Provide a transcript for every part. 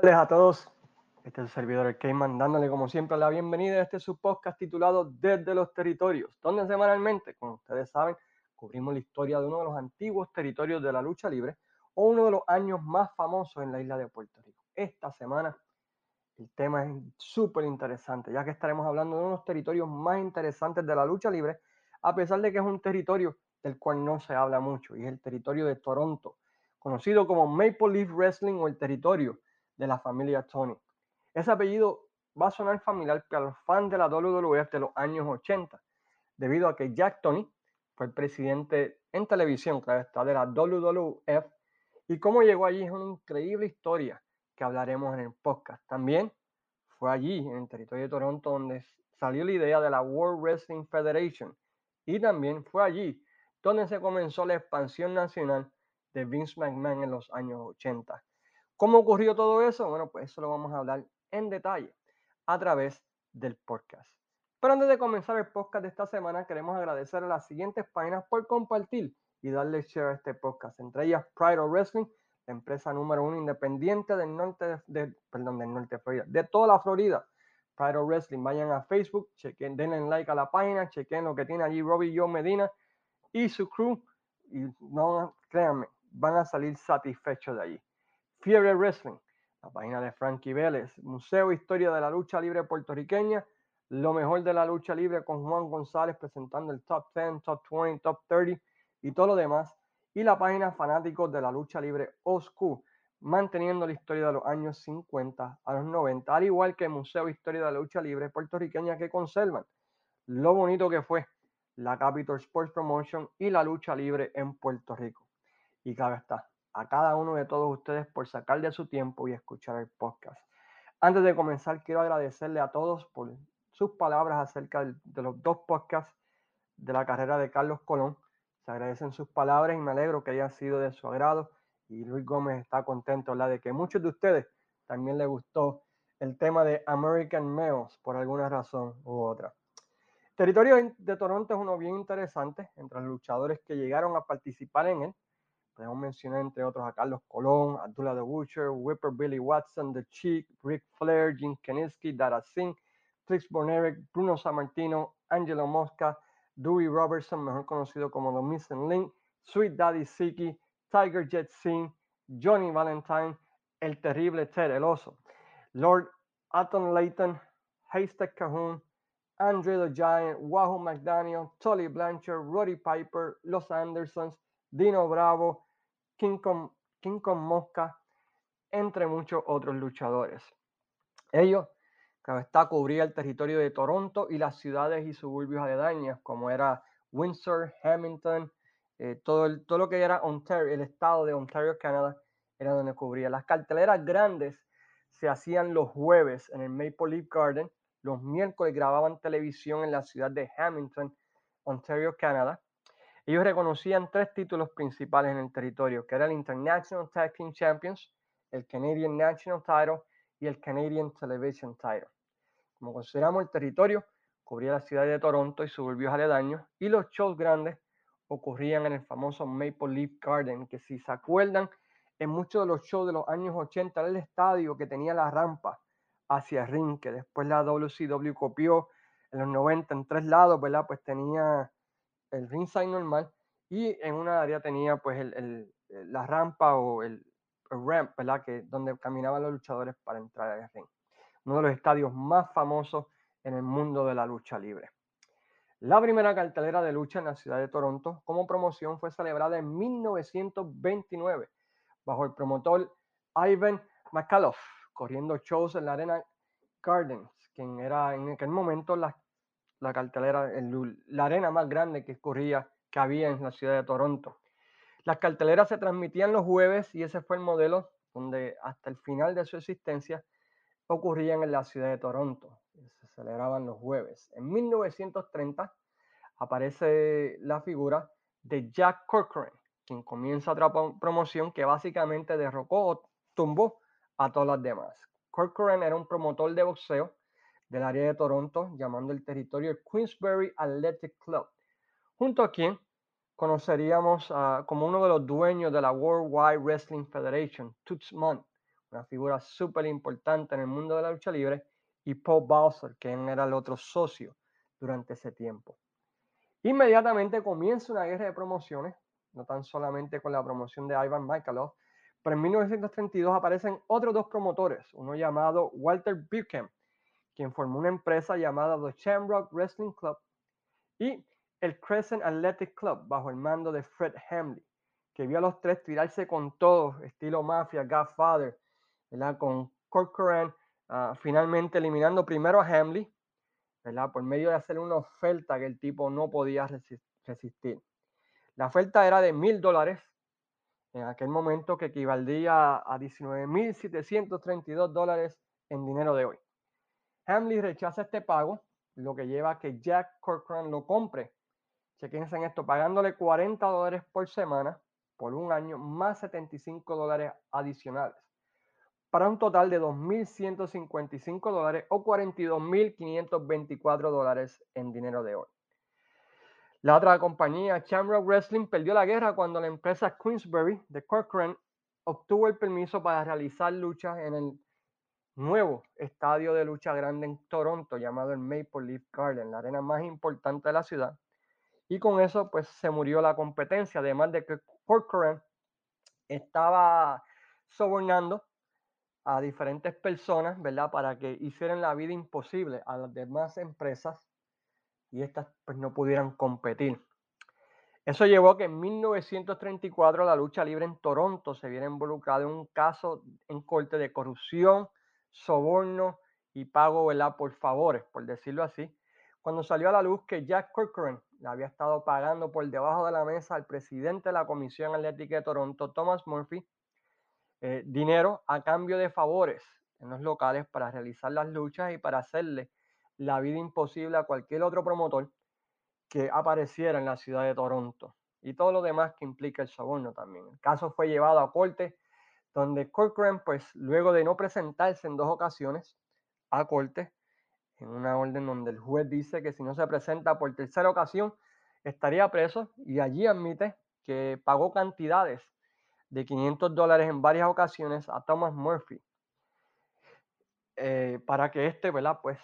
tardes a todos. Este es el servidor El Cayman dándole como siempre la bienvenida a este su podcast titulado Desde los Territorios, donde semanalmente, como ustedes saben, cubrimos la historia de uno de los antiguos territorios de la lucha libre o uno de los años más famosos en la isla de Puerto Rico. Esta semana el tema es súper interesante, ya que estaremos hablando de uno de los territorios más interesantes de la lucha libre, a pesar de que es un territorio del cual no se habla mucho, y es el territorio de Toronto, conocido como Maple Leaf Wrestling o el territorio de la familia Tony. Ese apellido va a sonar familiar para los fans de la WWF de los años 80, debido a que Jack Tony fue el presidente en televisión, claro está, de la WWF, y cómo llegó allí es una increíble historia que hablaremos en el podcast. También fue allí, en el territorio de Toronto, donde salió la idea de la World Wrestling Federation, y también fue allí donde se comenzó la expansión nacional de Vince McMahon en los años 80. ¿Cómo ocurrió todo eso? Bueno, pues eso lo vamos a hablar en detalle a través del podcast. Pero antes de comenzar el podcast de esta semana, queremos agradecer a las siguientes páginas por compartir y darle share a este podcast, entre ellas Pride of Wrestling, la empresa número uno independiente del norte de, perdón, de Florida, de toda la Florida. Pride of Wrestling, vayan a Facebook, chequen, denle like a la página, chequen lo que tiene allí Robbie Joe Medina y su crew y no créanme, van a salir satisfechos de allí. Fiebre Wrestling, la página de Frankie Vélez, Museo Historia de la Lucha Libre Puertorriqueña, lo mejor de la lucha libre con Juan González presentando el top 10, top 20, top 30 y todo lo demás. Y la página Fanáticos de la Lucha Libre Oscu, manteniendo la historia de los años 50 a los 90, al igual que el Museo Historia de la Lucha Libre Puertorriqueña que conservan lo bonito que fue la Capital Sports Promotion y la lucha libre en Puerto Rico. Y claro está, a cada uno de todos ustedes por sacar de su tiempo y escuchar el podcast. Antes de comenzar, quiero agradecerle a todos por sus palabras acerca de los dos podcasts de la carrera de Carlos Colón. Se agradecen sus palabras y me alegro que hayan sido de su agrado. Y Luis Gómez está contento ¿verdad? de que muchos de ustedes también les gustó el tema de American Males por alguna razón u otra. El territorio de Toronto es uno bien interesante entre los luchadores que llegaron a participar en él Podemos mencionar entre otros a Carlos Colón, Abdullah the Butcher, Whipper Billy Watson, The Chick, Rick Flair, Jim Keninsky, Dara Singh, Trix Bornerick, Bruno Sammartino, Angelo Mosca, Dewey Robertson, mejor conocido como The Missing Link, Sweet Daddy Siki, Tiger Jet Singh, Johnny Valentine, El Terrible Ted El Oso, Lord Aton Layton, Haystack Cahoon, Andre the Giant, Wahoo McDaniel, Tully Blanchard, Roddy Piper, Los Andersons, Dino Bravo, King Kong, Mosca, entre muchos otros luchadores. Ellos, claro está, cubría el territorio de Toronto y las ciudades y suburbios aledañas, como era Windsor, Hamilton, eh, todo, todo lo que era Ontario, el estado de Ontario, Canadá, era donde cubría. Las carteleras grandes se hacían los jueves en el Maple Leaf Garden, los miércoles grababan televisión en la ciudad de Hamilton, Ontario, Canadá, ellos reconocían tres títulos principales en el territorio, que era el International Tag Team Champions, el Canadian National Title y el Canadian Television Title. Como consideramos el territorio, cubría la ciudad de Toronto y suburbios aledaños, y los shows grandes ocurrían en el famoso Maple Leaf Garden, que si se acuerdan, en muchos de los shows de los años 80 era el estadio que tenía la rampa hacia el ring, que después la WCW copió en los 90 en tres lados, ¿verdad? Pues tenía el ringside normal y en una área tenía pues el, la rampa o el, ramp, ¿verdad? Que, donde caminaban los luchadores para entrar al ring. Uno de los estadios más famosos en el mundo de la lucha libre. La primera cartelera de lucha en la ciudad de Toronto como promoción fue celebrada en 1929 bajo el promotor Ivan McAuliffe, corriendo shows en la Arena Gardens, quien era en aquel momento la la cartelera, la arena más grande que corría, que había en la ciudad de Toronto. Las carteleras se transmitían los jueves y ese fue el modelo donde hasta el final de su existencia ocurrían en la ciudad de Toronto. Se celebraban los jueves. En 1930 aparece la figura de Jack Corcoran, quien comienza otra promoción que básicamente derrocó o tumbó a todas las demás. Corcoran era un promotor de boxeo del área de Toronto, llamando el territorio Queensbury Athletic Club, junto a quien conoceríamos como uno de los dueños de la World Wide Wrestling Federation, Toots Monk, una figura súper importante en el mundo de la lucha libre, y Paul Bowser, quien era el otro socio durante ese tiempo. Inmediatamente comienza una guerra de promociones, no tan solamente con la promoción de Ivan Michaelov, pero en 1932 aparecen otros dos promotores, uno llamado Walter Buchan, quien formó una empresa llamada The Shamrock Wrestling Club, y el Crescent Athletic Club, bajo el mando de Fred Hamley, que vio a los tres tirarse con todo, estilo mafia, Godfather, ¿verdad? con Corcoran uh, finalmente eliminando primero a Hamley, ¿verdad? por medio de hacer una oferta que el tipo no podía resistir. La oferta era de mil dólares en aquel momento que equivalía a 19.732 dólares en dinero de hoy. Hamley rechaza este pago, lo que lleva a que Jack Corcoran lo compre. Chequense en esto, pagándole 40 dólares por semana por un año más 75 dólares adicionales, para un total de 2.155 dólares o 42.524 dólares en dinero de hoy. La otra compañía, Shamrock Wrestling, perdió la guerra cuando la empresa Queensbury de Corcoran obtuvo el permiso para realizar luchas en el nuevo estadio de lucha grande en Toronto llamado el Maple Leaf Garden, la arena más importante de la ciudad. Y con eso pues se murió la competencia, además de que Corcoran estaba sobornando a diferentes personas, ¿verdad? Para que hicieran la vida imposible a las demás empresas y estas pues no pudieran competir. Eso llevó a que en 1934 la lucha libre en Toronto se viera involucrada en un caso en corte de corrupción, soborno y pago ¿verdad? por favores, por decirlo así, cuando salió a la luz que Jack Corcoran le había estado pagando por debajo de la mesa al presidente de la Comisión Atlética de Toronto, Thomas Murphy, eh, dinero a cambio de favores en los locales para realizar las luchas y para hacerle la vida imposible a cualquier otro promotor que apareciera en la ciudad de Toronto y todo lo demás que implica el soborno también. El caso fue llevado a corte donde Corcoran, pues luego de no presentarse en dos ocasiones a corte, en una orden donde el juez dice que si no se presenta por tercera ocasión estaría preso y allí admite que pagó cantidades de 500 dólares en varias ocasiones a Thomas Murphy eh, para que éste, ¿verdad? Pues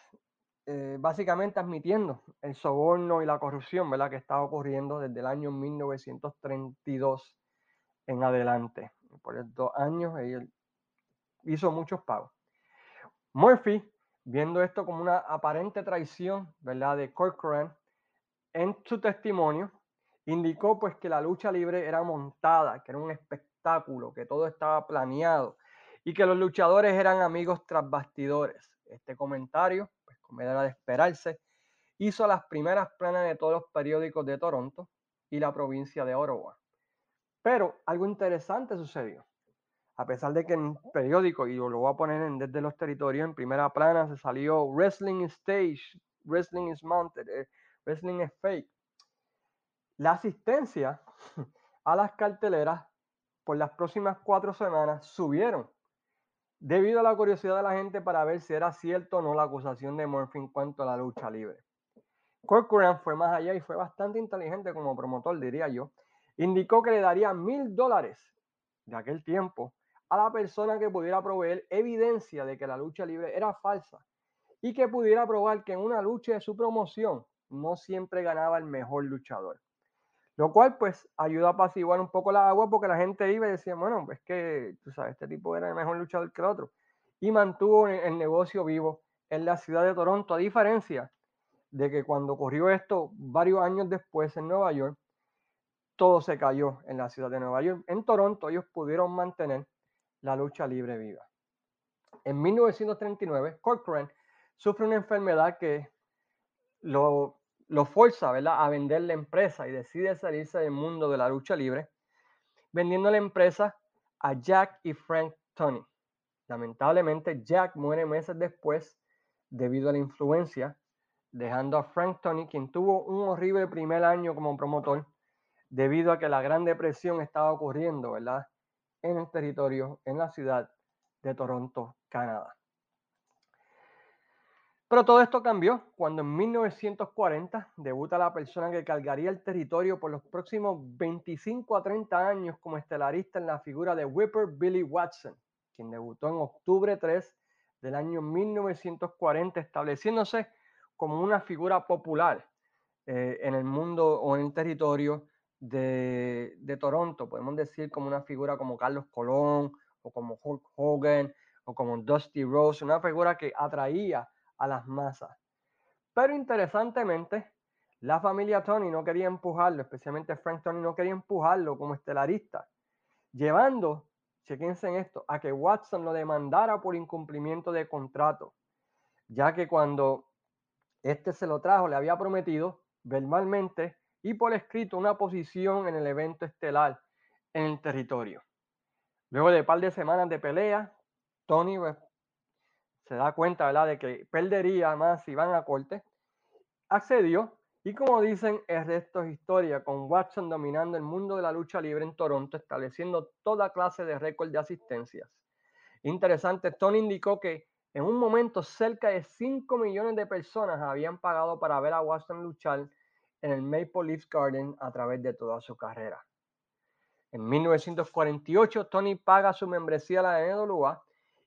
eh, básicamente admitiendo el soborno y la corrupción ¿verdad? que estaba ocurriendo desde el año 1932 en adelante. Por estos años él hizo muchos pagos. Murphy, viendo esto como una aparente traición ¿verdad? de Corcoran, en su testimonio indicó pues que la lucha libre era montada, que era un espectáculo, que todo estaba planeado y que los luchadores eran amigos tras bastidores. Este comentario como era de esperarse, hizo las primeras planas de todos los periódicos de Toronto y la provincia de Ottawa. Pero algo interesante sucedió. A pesar de que en periódico, y lo voy a poner en desde los territorios, en primera plana se salió Wrestling Stage, Wrestling is Mounted, eh, Wrestling is Fake. La asistencia a las carteleras por las próximas cuatro semanas subieron debido a la curiosidad de la gente para ver si era cierto o no la acusación de Murphy en cuanto a la lucha libre. Corcoran fue más allá y fue bastante inteligente como promotor, diría yo. Indicó que le daría mil dólares de aquel tiempo a la persona que pudiera proveer evidencia de que la lucha libre era falsa y que pudiera probar que en una lucha de su promoción no siempre ganaba el mejor luchador. Lo cual pues ayuda a apaciguar un poco la agua porque la gente iba y decía, bueno, es que, tú sabes, este tipo era el mejor luchador que el otro. Y mantuvo el negocio vivo en la ciudad de Toronto, a diferencia de que cuando ocurrió esto varios años después en Nueva York, todo se cayó en la ciudad de Nueva York. En Toronto ellos pudieron mantener la lucha libre viva. En 1939, Corcoran sufre una enfermedad que lo lo forza a vender la empresa y decide salirse del mundo de la lucha libre, vendiendo la empresa a Jack y Frank Tony. Lamentablemente, Jack muere meses después debido a la influencia, dejando a Frank Tony, quien tuvo un horrible primer año como promotor, debido a que la Gran Depresión estaba ocurriendo ¿verdad? en el territorio, en la ciudad de Toronto, Canadá. Pero todo esto cambió cuando en 1940 debuta la persona que cargaría el territorio por los próximos 25 a 30 años como estelarista en la figura de Whipper Billy Watson, quien debutó en octubre 3 del año 1940, estableciéndose como una figura popular eh, en el mundo o en el territorio de, de, Toronto. Podemos decir como una figura como Carlos Colón o como Hulk Hogan o como Dusty Rose, una figura que atraía a las masas. Pero interesantemente, la familia Tony no quería empujarlo, especialmente Frank Tony no quería empujarlo como estelarista, llevando, chequense en esto, a que Watson lo demandara por incumplimiento de contrato, ya que cuando este se lo trajo le había prometido verbalmente y por escrito una posición en el evento estelar en el territorio. Luego de un par de semanas de pelea, Tony pues, se da cuenta ¿verdad? de que perdería más si van a corte, accedió y como dicen, el resto es historia, con Watson dominando el mundo de la lucha libre en Toronto, estableciendo toda clase de récord de asistencias. Interesante, Tony indicó que en un momento cerca de 5 millones de personas habían pagado para ver a Watson luchar en el Maple Leaf Garden a través de toda su carrera. En 1948, Tony paga su membresía a la NWA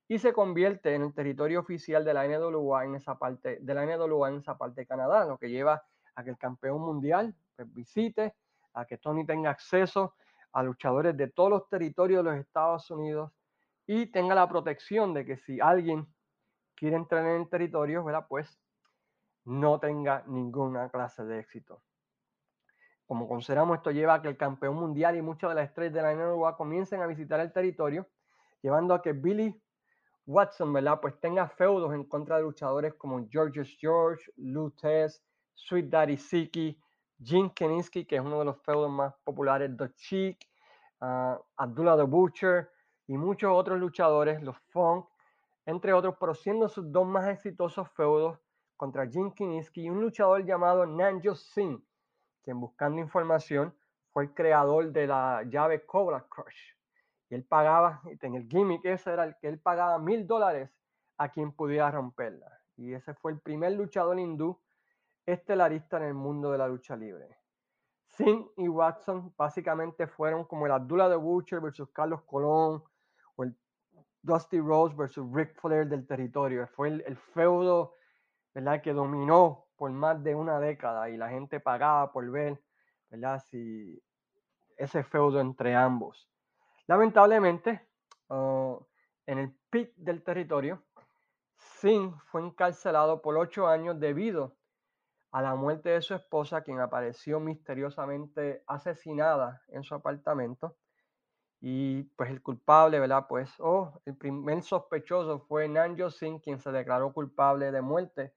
y se convierte en el territorio oficial de la NWA en esa parte de la NWA en esa parte de Canadá, lo que lleva a que el campeón mundial pues, visite, a que Tony tenga acceso a luchadores de todos los territorios de los Estados Unidos y tenga la protección de que si alguien quiere entrar en el territorio, ¿verdad? pues no tenga ninguna clase de éxito. Como consideramos, esto lleva a que el campeón mundial y muchas de las estrellas de la NWA comiencen a visitar el territorio, llevando a que Billy Watson, ¿verdad? Pues tenga feudos en contra de luchadores como George George, Lou Sweet Daddy Siki, Jim Keninsky, que es uno de los feudos más populares, The Cheek, uh, Abdullah the Butcher y muchos otros luchadores, los Funk, entre otros, pero siendo sus dos más exitosos feudos contra Jim Keninsky y un luchador llamado Nanjo Singh, quien buscando información fue el creador de la llave Cobra Crush. Y él pagaba, en el gimmick ese era el que él pagaba mil dólares a quien pudiera romperla. Y ese fue el primer luchador hindú estelarista en el mundo de la lucha libre. Singh y Watson básicamente fueron como el Abdullah de Butcher versus Carlos Colón o el Dusty Rose versus Ric Flair del territorio. Fue el, feudo ¿verdad? que dominó por más de una década y la gente pagaba por ver ¿verdad? Si ese feudo entre ambos. Lamentablemente, oh, en el pic del territorio, Singh fue encarcelado por ocho años debido a la muerte de su esposa, quien apareció misteriosamente asesinada en su apartamento. Y pues el culpable, ¿verdad? Pues, oh, el primer sospechoso fue Nanjo Singh, quien se declaró culpable de muerte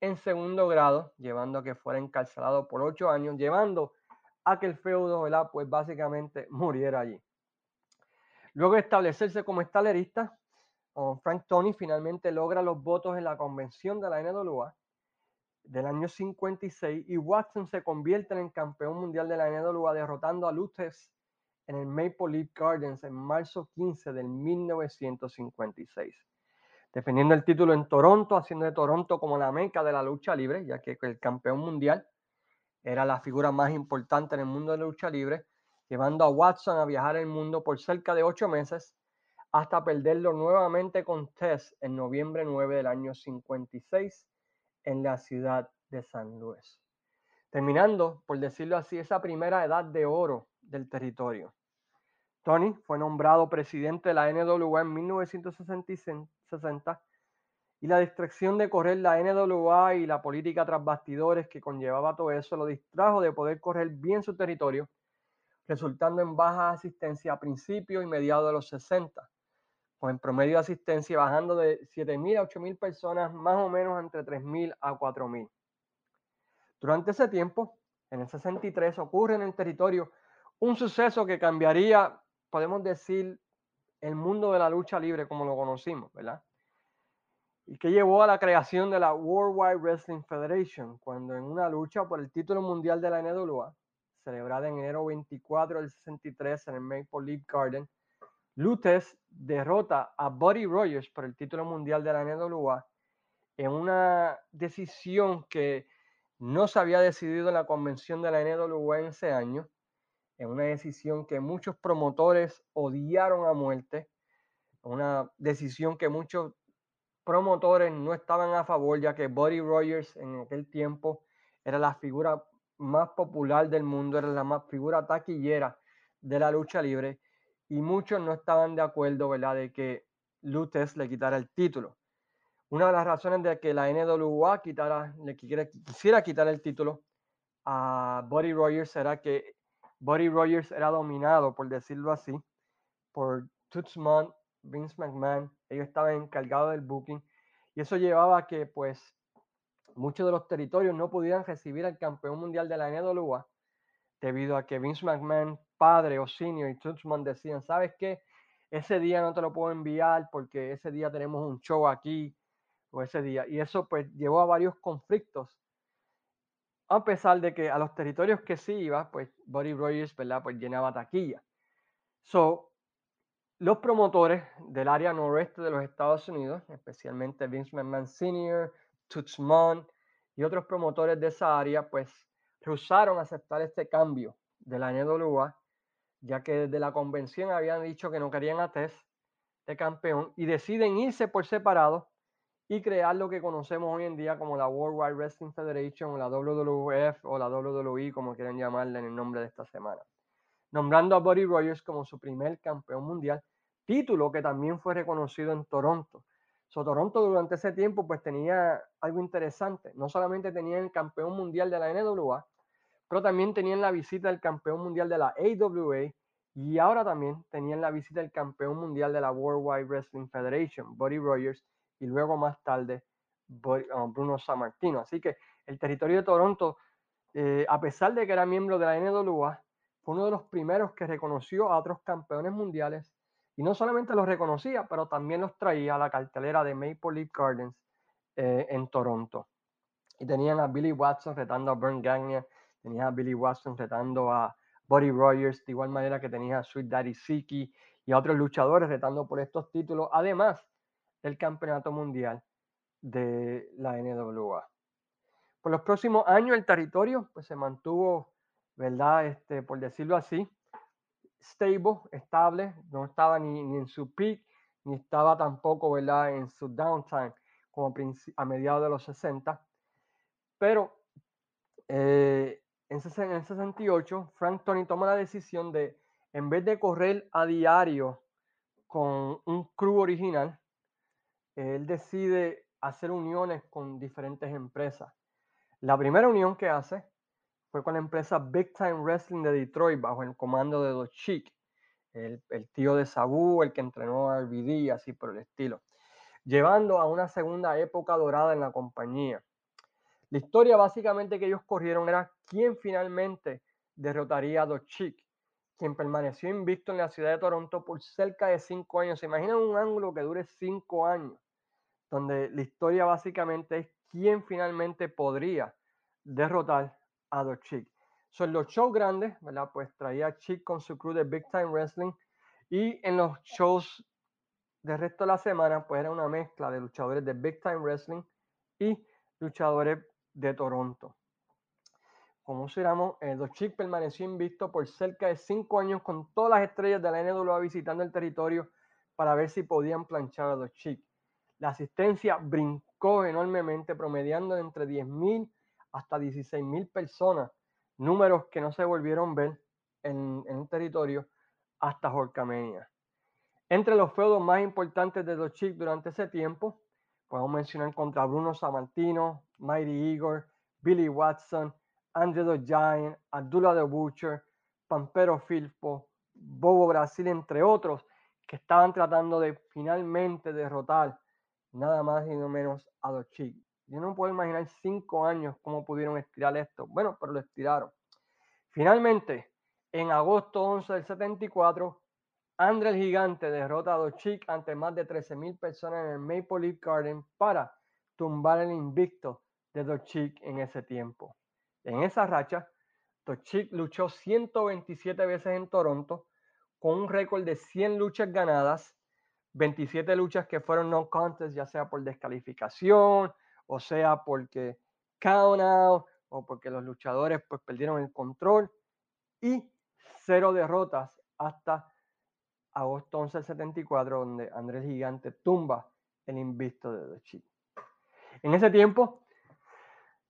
en segundo grado, llevando a que fuera encarcelado por ocho años, llevando a que el feudo, ¿verdad? Pues básicamente muriera allí. Luego de establecerse como estalerista, Frank Tony finalmente logra los votos en la convención de la NWA del año 56 y Watson se convierte en el campeón mundial de la NWA derrotando a Luthes en el Maple Leaf Gardens en marzo 15 del 1956. Defendiendo el título en Toronto, haciendo de Toronto como la meca de la lucha libre, ya que el campeón mundial era la figura más importante en el mundo de la lucha libre, llevando a Watson a viajar el mundo por cerca de ocho meses hasta perderlo nuevamente con Tess en noviembre 9 del año 56 en la ciudad de San Luis. Terminando, por decirlo así, esa primera edad de oro del territorio. Tony fue nombrado presidente de la NWA en 1960 y la distracción de correr la NWA y la política tras bastidores que conllevaba todo eso lo distrajo de poder correr bien su territorio, resultando en baja asistencia a principios y mediados de los 60 pues en promedio de asistencia bajando de 7.000 a 8.000 personas, más o menos entre 3.000 a 4.000. Durante ese tiempo, en el 63, ocurre en el territorio un suceso que cambiaría, podemos decir, el mundo de la lucha libre como lo conocimos, ¿verdad? Y que llevó a la creación de la Worldwide Wrestling Federation, cuando en una lucha por el título mundial de la NWA, celebrada en enero 24 del 63 en el Maple Leaf Garden, Lutes derrota a Buddy Rogers por el título mundial de la NWA en una decisión que no se había decidido en la convención de la NWA en ese año, en una decisión que muchos promotores odiaron a muerte, una decisión que muchos promotores no estaban a favor, ya que Buddy Rogers en aquel tiempo era la figura más popular del mundo, era la más figura taquillera de la lucha libre y muchos no estaban de acuerdo, ¿verdad?, de que Lutes le quitara el título. Una de las razones de que la NWA le quisiera quitar el título a Buddy Rogers era que Buddy Rogers era dominado, por decirlo así, por Toots Vince McMahon. Ellos estaban encargados del booking y eso llevaba a que, pues, muchos de los territorios no pudieran recibir al campeón mundial de la NWA debido a que Vince McMahon, padre o senior y Tutsman decían, ¿sabes qué? Ese día no te lo puedo enviar porque ese día tenemos un show aquí o ese día. Y eso pues llevó a varios conflictos. A pesar de que a los territorios que sí iba, pues Buddy Rogers, ¿verdad? Pues llenaba taquilla. So, los promotores del área noroeste de los Estados Unidos, especialmente Vince McMahon Sr., Tutsman y otros promotores de esa área, pues rehusaron aceptar este cambio de la NWA, ya que desde la convención habían dicho que no querían a Tess de campeón y deciden irse por separado y crear lo que conocemos hoy en día como la World Wide Wrestling Federation o la WWF o la WWE, como quieran llamarla en el nombre de esta semana. Nombrando a Buddy Rogers como su primer campeón mundial, título que también fue reconocido en Toronto. So, Toronto durante ese tiempo pues tenía algo interesante. No solamente tenían el campeón mundial de la NWA, pero también tenían la visita del campeón mundial de la AWA y ahora también tenían la visita del campeón mundial de la World Wide Wrestling Federation, Buddy Rogers, y luego más tarde um, Bruno Sammartino. Así que el territorio de Toronto, eh, a pesar de que era miembro de la NWA, fue uno de los primeros que reconoció a otros campeones mundiales y no solamente los reconocía, pero también los traía a la cartelera de Maple Leaf Gardens eh, en Toronto. Y tenían a Billy Watson retando a Bern Gagne, tenían a Billy Watson retando a Buddy Rogers, de igual manera que tenía a Sweet Daddy Siki y a otros luchadores retando por estos títulos, además del campeonato mundial de la NWA. Por los próximos años el territorio pues, se mantuvo, ¿verdad? Este, por decirlo así, stable, estable, no estaba ni, en su peak, ni estaba tampoco ¿verdad? en su downtime como a mediados de los 60. Pero eh, en, en el 68, Frank Tony toma la decisión de, en vez de correr a diario con un crew original, él decide hacer uniones con diferentes empresas. La primera unión que hace fue con la empresa Big Time Wrestling de Detroit bajo el comando de Dos Chic, el, tío de Sabu, el que entrenó a RBD, así por el estilo, llevando a una segunda época dorada en la compañía. La historia básicamente que ellos corrieron era quién finalmente derrotaría a Dos Chic, quien permaneció invicto en la ciudad de Toronto por cerca de cinco años. ¿Se imaginan un ángulo que dure cinco años? Donde la historia básicamente es quién finalmente podría derrotar a los Chic. Son los shows grandes, ¿verdad? Pues traía Chic con su crew de Big Time Wrestling. Y en los shows del resto de la semana, pues era una mezcla de luchadores de Big Time Wrestling y luchadores de Toronto. Como sabemos, eh, Los Chic permaneció invisto por cerca de cinco años con todas las estrellas de la NWA visitando el territorio para ver si podían planchar a Los Chic. La asistencia brincó enormemente, promediando entre 10.000 hasta 16 mil personas, números que no se volvieron a ver en, en un territorio hasta Jorcamenia. Entre los feudos más importantes de los Chic durante ese tiempo, podemos mencionar contra Bruno Sammartino, Mighty Igor, Billy Watson, the Giant, Abdullah the Butcher, Pampero Filpo, Bobo Brasil, entre otros, que estaban tratando de finalmente derrotar nada más y no menos a los Chic. Yo no puedo imaginar cinco años cómo pudieron estirar esto. Bueno, pero lo estiraron. Finalmente, en agosto 11 del 74, Andre el Gigante derrota a Dos Chic ante más de 13.000 personas en el Maple Leaf Garden para tumbar el invicto de Dos Chic en ese tiempo. En esa racha, Dos Chic luchó 127 veces en Toronto con un récord de 100 luchas ganadas, 27 luchas que fueron no contest, ya sea por descalificación, o sea porque count out o porque los luchadores pues perdieron el control y cero derrotas hasta agosto 11 del 74, donde Andrés Gigante tumba el invicto de The Chic. En ese tiempo,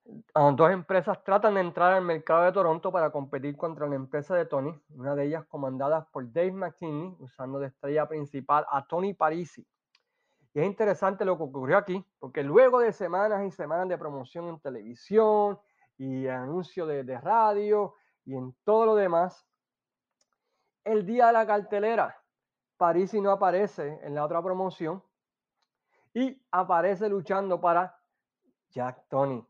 dos empresas tratan de entrar al mercado de Toronto para competir contra la empresa de Tony, una de ellas comandada por Dave McKinney, usando de estrella principal a Tony Parisi. Y es interesante lo que ocurrió aquí, porque luego de semanas y semanas de promoción en televisión y anuncio de, de radio y en todo lo demás, el día de la cartelera, Parisi no aparece en la otra promoción y aparece luchando para Jack Tony.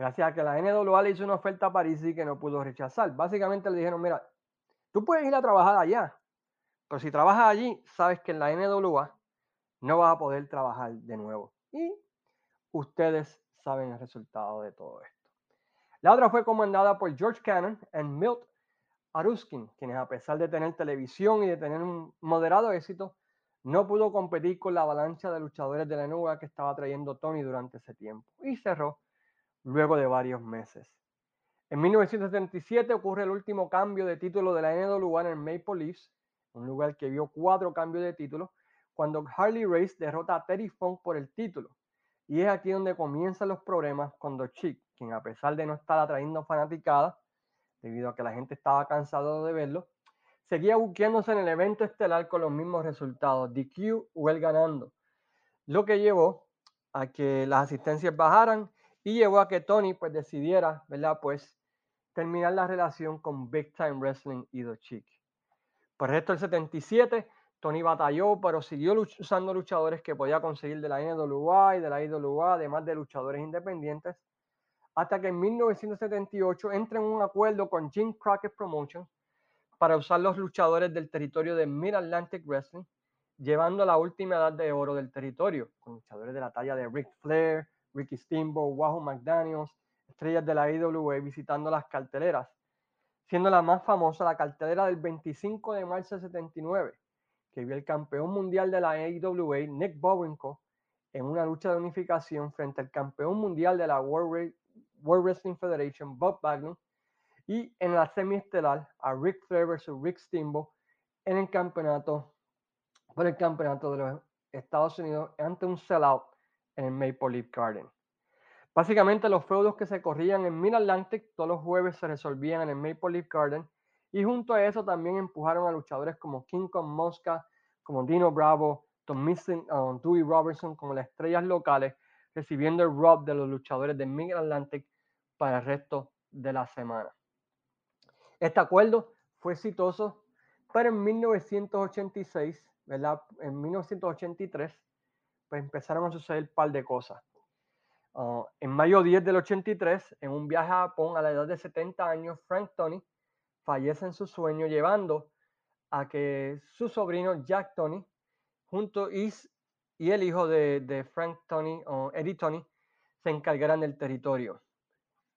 Gracias a que la NWA le hizo una oferta a Parisi que no pudo rechazar. Básicamente le dijeron, mira, tú puedes ir a trabajar allá, pero si trabajas allí, sabes que en la NWA no vas a poder trabajar de nuevo. Y ustedes saben el resultado de todo esto. La otra fue comandada por George Cannon y Milt Aruskin, quienes a pesar de tener televisión y de tener un moderado éxito, no pudo competir con la avalancha de luchadores de la NWA que estaba trayendo Tony durante ese tiempo y cerró luego de varios meses. En 1977 ocurre el último cambio de título de la NWA en el Maple Leafs, un lugar que vio cuatro cambios de título, cuando Harley Race derrota a Terry Funk por el título. Y es aquí donde comienzan los problemas cuando Chick, quien a pesar de no estar atrayendo fanaticadas, debido a que la gente estaba cansado de verlo, seguía buqueándose en el evento estelar con los mismos resultados, DQ o él ganando, lo que llevó a que las asistencias bajaran y llevó a que Tony pues decidiera, ¿verdad? Pues terminar la relación con Big Time Wrestling y The Chick. Por el resto del 77, Tony batalló, pero siguió usando luchadores que podía conseguir de la NWA y de la IWA, además de luchadores independientes, hasta que en 1978 entra en un acuerdo con Jim Crockett Promotions para usar los luchadores del territorio de Mid-Atlantic Wrestling, llevando la última edad de oro del territorio, con luchadores de la talla de Ric Flair, Ricky Steamboat, Wahoo McDaniels, estrellas de la IWA visitando las carteleras, siendo la más famosa la cartelera del 25 de marzo de 79, que vio el campeón mundial de la IWA, Nick Bowenko, en una lucha de unificación frente al campeón mundial de la World, Wrestling Federation, Bob Backlund, y en la semiestelar a Rick Flair versus Rick Steamboat en el campeonato por el campeonato de los Estados Unidos ante un sellout en Maple Leaf Garden. Básicamente los feudos que se corrían en Mid Atlantic todos los jueves se resolvían en el Maple Leaf Garden y junto a eso también empujaron a luchadores como King Kong Mosca, como Dino Bravo, Tom Missing, um, Dewey Robertson como las estrellas locales, recibiendo el rob de los luchadores de Mid Atlantic para el resto de la semana. Este acuerdo fue exitoso, pero en 1986, ¿verdad? En 1983, pues empezaron a suceder un par de cosas. Ah, en mayo 10 del 83, en un viaje a Japón a la edad de 70 años, Frank Tony fallece en su sueño, llevando a que su sobrino Jack Tony, junto y, y el hijo de, de Frank Tony, o Eddie Tony, se encargaran del territorio.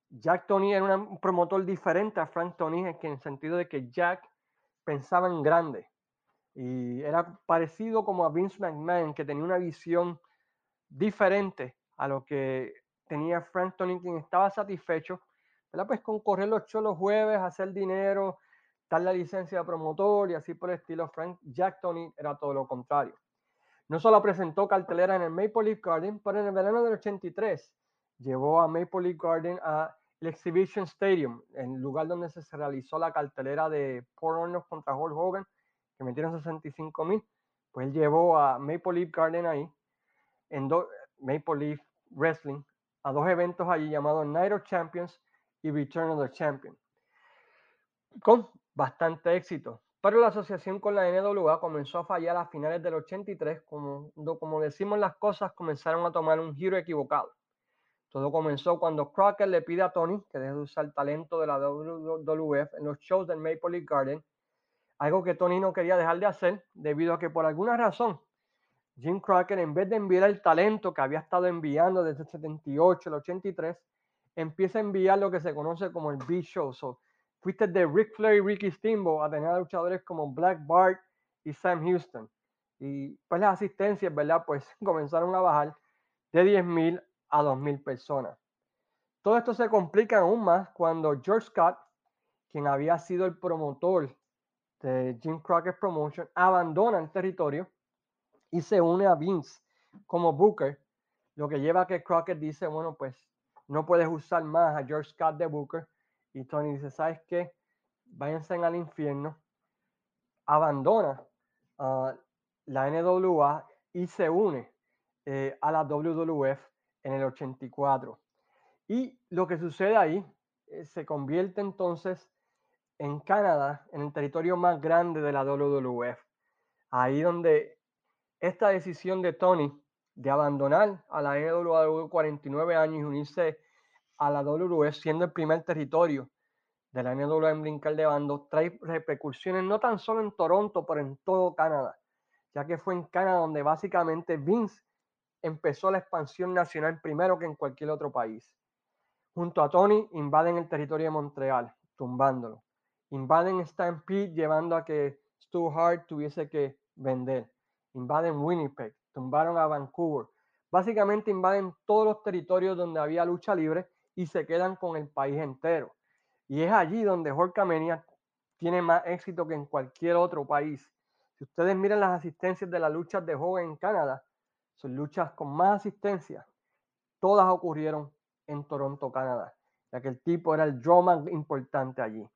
Jack Tony era un promotor diferente a Frank Tony en el sentido de que Jack pensaba en grande y era parecido como a Vince McMahon, que tenía una visión diferente a lo que tenía Frank Tony, quien estaba satisfecho, ¿verdad? Pues con correr los shows los jueves, hacer dinero, dar la licencia de promotor y así por el estilo. Frank Jack Tony era todo lo contrario. No solo presentó cartelera en el Maple Leaf Garden, pero en el verano del 83 llevó a Maple Leaf Garden a el Exhibition Stadium, el lugar donde se realizó la cartelera de Paul Ornos contra Hulk Hogan, que metieron 65 mil, pues él llevó a Maple Leaf Garden ahí, en Maple Leaf Wrestling, a dos eventos allí llamados Night of Champions y Return of the Champion, con bastante éxito. Pero la asociación con la NWA comenzó a fallar a finales del 83, como, como decimos las cosas comenzaron a tomar un giro equivocado. Todo comenzó cuando Crockett le pide a Tony que deje de usar el talento de la WWF en los shows del Maple Leaf Garden, algo que Tony no quería dejar de hacer debido a que por alguna razón Jim Crockett, en vez de enviar el talento que había estado enviando desde el 78 al 83, empieza a enviar lo que se conoce como el B-Show. So, fuiste de Rick Flair y Ricky Steamboat a tener a luchadores como Black Bart y Sam Houston. Y pues las asistencias, ¿verdad? Pues comenzaron a bajar de 10.000 a 2.000 personas. Todo esto se complica aún más cuando George Scott, quien había sido el promotor de Jim Crockett Promotion, abandona el territorio y se une a Vince como Booker, lo que lleva a que Crockett dice, bueno, pues no puedes usar más a George Scott de Booker. Y Tony dice, ¿sabes qué? Váyanse al infierno. Abandona uh, la NWA y se une eh, a la WWF en el 84. Y lo que sucede ahí eh, se convierte entonces en Canadá, en el territorio más grande de la WWF. Ahí donde esta decisión de Tony de abandonar a la NWA 49 años y unirse a la WWF siendo el primer territorio de la NWA en brincar de bando, trae repercusiones no tan solo en Toronto, pero en todo Canadá, ya que fue en Canadá donde básicamente Vince empezó la expansión nacional primero que en cualquier otro país. Junto a Tony invaden el territorio de Montreal, tumbándolo. Invaden Stampede, llevando a que Stu Hart tuviese que vender. Invaden Winnipeg, tumbaron a Vancouver. Básicamente invaden todos los territorios donde había lucha libre y se quedan con el país entero. Y es allí donde Hulkamania tiene más éxito que en cualquier otro país. Si ustedes miran las asistencias de las luchas de joven en Canadá, son luchas con más asistencia. Todas ocurrieron en Toronto, Canadá, ya que el tipo era el drama importante allí.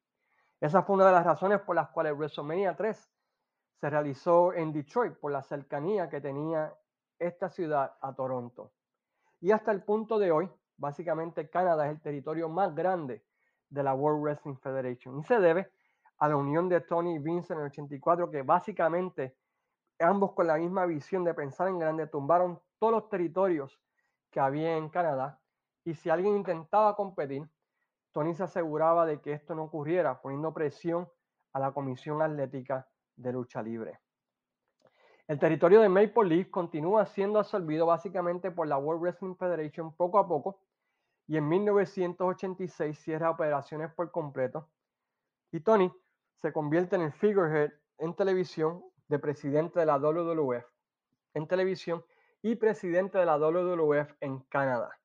Esa fue una de las razones por las cuales WrestleMania 3 se realizó en Detroit, por la cercanía que tenía esta ciudad a Toronto. Y hasta el punto de hoy, básicamente Canadá es el territorio más grande de la World Wrestling Federation y se debe a la unión de Tony y Vince en el 84 que básicamente ambos con la misma visión de pensar en grande tumbaron todos los territorios que había en Canadá y si alguien intentaba competir, Tony se aseguraba de que esto no ocurriera poniendo presión a la Comisión Atlética de Lucha Libre. El territorio de Maple Leaf continúa siendo absorbido básicamente por la World Wrestling Federation poco a poco y en 1986 cierra operaciones por completo y Tony se convierte en el figurehead en televisión de presidente de la WWF en televisión y presidente de la WWF en Canadá,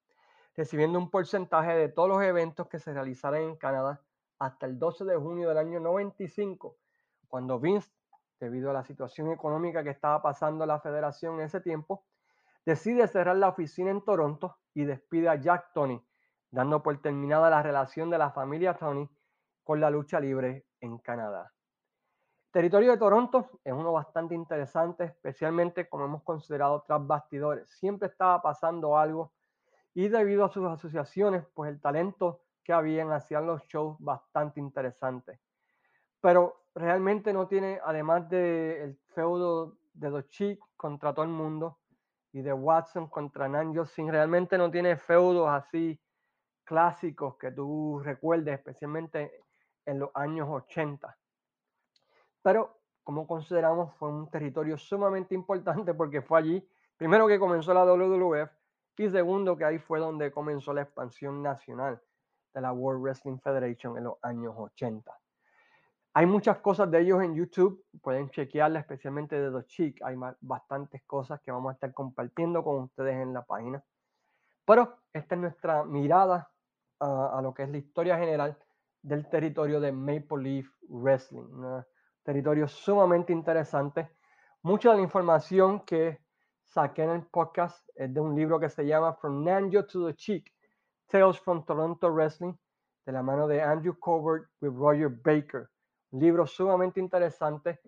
recibiendo un porcentaje de todos los eventos que se realizaran en Canadá hasta el 12 de junio del año 95, cuando Vince, debido a la situación económica que estaba pasando la federación en ese tiempo, decide cerrar la oficina en Toronto y despide a Jack Tony, dando por terminada la relación de la familia Tony con la lucha libre en Canadá. territorio de Toronto es uno bastante interesante, especialmente como hemos considerado tras bastidores. Siempre estaba pasando algo y debido a sus asociaciones, pues el talento que habían hacían los shows bastante interesantes. Pero realmente no tiene, además del feudo de Dos contra todo el mundo y de Watson contra Nanjo Sin, realmente no tiene feudos así clásicos que tú recuerdes, especialmente en los años 80. Pero, como consideramos, fue un territorio sumamente importante porque fue allí, primero que comenzó la WWF y segundo que ahí fue donde comenzó la expansión nacional de la World Wrestling Federation en los años 80. Hay muchas cosas de ellos en YouTube, pueden chequearla, especialmente de los Chic. Hay bastantes cosas que vamos a estar compartiendo con ustedes en la página. Pero esta es nuestra mirada a lo que es la historia general del territorio de Maple Leaf Wrestling. Un territorio sumamente interesante. Mucha de la información que saqué en el podcast es de un libro que se llama From Nanjo to the Cheek, Tales from Toronto Wrestling, de la mano de Andrew Covert with Roger Baker. Un libro sumamente interesante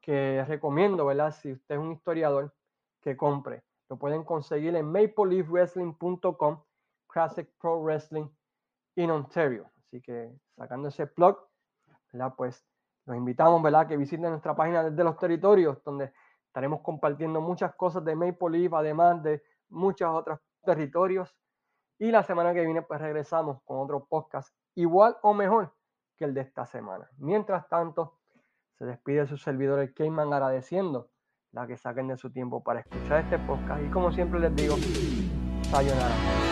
que recomiendo, ¿verdad? Si usted es un historiador, que compre. Lo pueden conseguir en mapleleafwrestling.com, Classic Pro Wrestling in Ontario. Así que sacando ese plug, ¿verdad? Pues los invitamos, ¿verdad? Que visiten nuestra página desde los territorios, donde estaremos compartiendo muchas cosas de Maple Leaf, además de muchos otros territorios. Y la semana que viene, pues regresamos con otro podcast igual o mejor que el de esta semana. Mientras tanto, se despide su servidor el Cayman agradeciendo la que saquen de su tiempo para escuchar este podcast. Y como siempre les digo, sayonara.